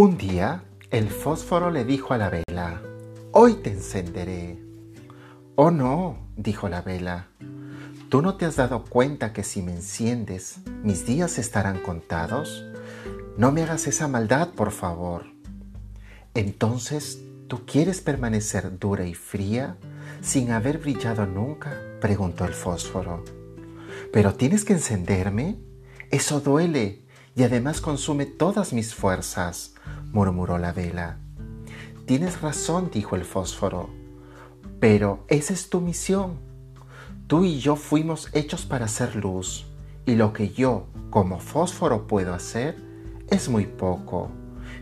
Un día, el fósforo le dijo a la vela, Hoy te encenderé. Oh no, dijo la vela, ¿tú no te has dado cuenta que si me enciendes, mis días estarán contados? No me hagas esa maldad, por favor. Entonces, ¿tú quieres permanecer dura y fría sin haber brillado nunca? preguntó el fósforo. Pero tienes que encenderme. Eso duele y además consume todas mis fuerzas, murmuró la vela. Tienes razón, dijo el fósforo, pero esa es tu misión. Tú y yo fuimos hechos para hacer luz, y lo que yo, como fósforo, puedo hacer es muy poco.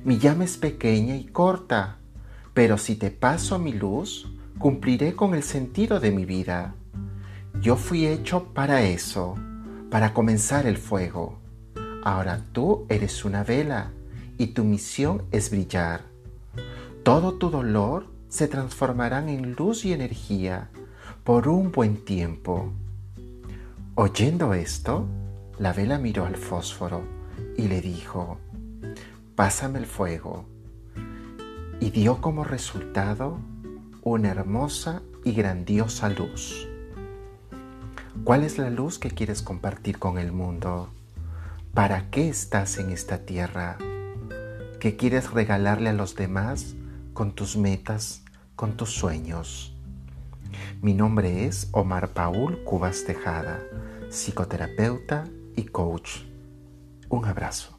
Mi llama es pequeña y corta, pero si te paso mi luz, cumpliré con el sentido de mi vida. Yo fui hecho para eso, para comenzar el fuego. Ahora tú eres una vela y tu misión es brillar. Todo tu dolor se transformará en luz y energía por un buen tiempo. Oyendo esto, la vela miró al fósforo y le dijo, Pásame el fuego. Y dio como resultado una hermosa y grandiosa luz. ¿Cuál es la luz que quieres compartir con el mundo? ¿Para qué estás en esta tierra? ¿Qué quieres regalarle a los demás con tus metas, con tus sueños? Mi nombre es Omar Paul Cubas Tejada, psicoterapeuta y coach. Un abrazo.